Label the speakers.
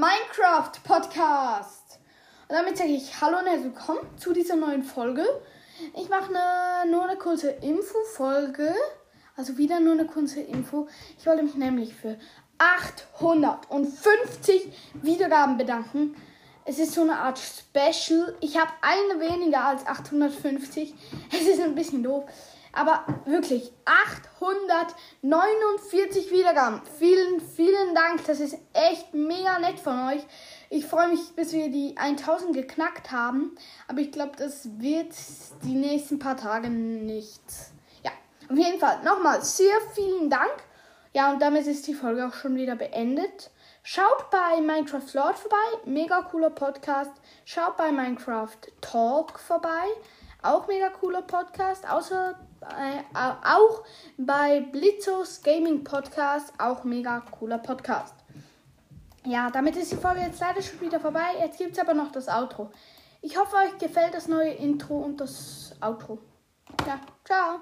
Speaker 1: Minecraft Podcast. Und damit sage ich Hallo und herzlich willkommen zu dieser neuen Folge. Ich mache eine, nur eine kurze Info-Folge. Also wieder nur eine kurze Info. Ich wollte mich nämlich für 850 Wiedergaben bedanken. Es ist so eine Art Special. Ich habe eine weniger als 850. Es ist ein bisschen doof. Aber wirklich 849 Wiedergaben. Vielen, vielen Dank. Das ist echt mega nett von euch. Ich freue mich, bis wir die 1000 geknackt haben. Aber ich glaube, das wird die nächsten paar Tage nicht. Ja, auf jeden Fall nochmal sehr vielen Dank. Ja, und damit ist die Folge auch schon wieder beendet. Schaut bei Minecraft Lord vorbei, mega cooler Podcast. Schaut bei Minecraft Talk vorbei, auch mega cooler Podcast. Außer äh, auch bei Blitzos Gaming Podcast, auch mega cooler Podcast. Ja, damit ist die Folge jetzt leider schon wieder vorbei. Jetzt gibt es aber noch das Outro. Ich hoffe, euch gefällt das neue Intro und das Outro. Ja, ciao.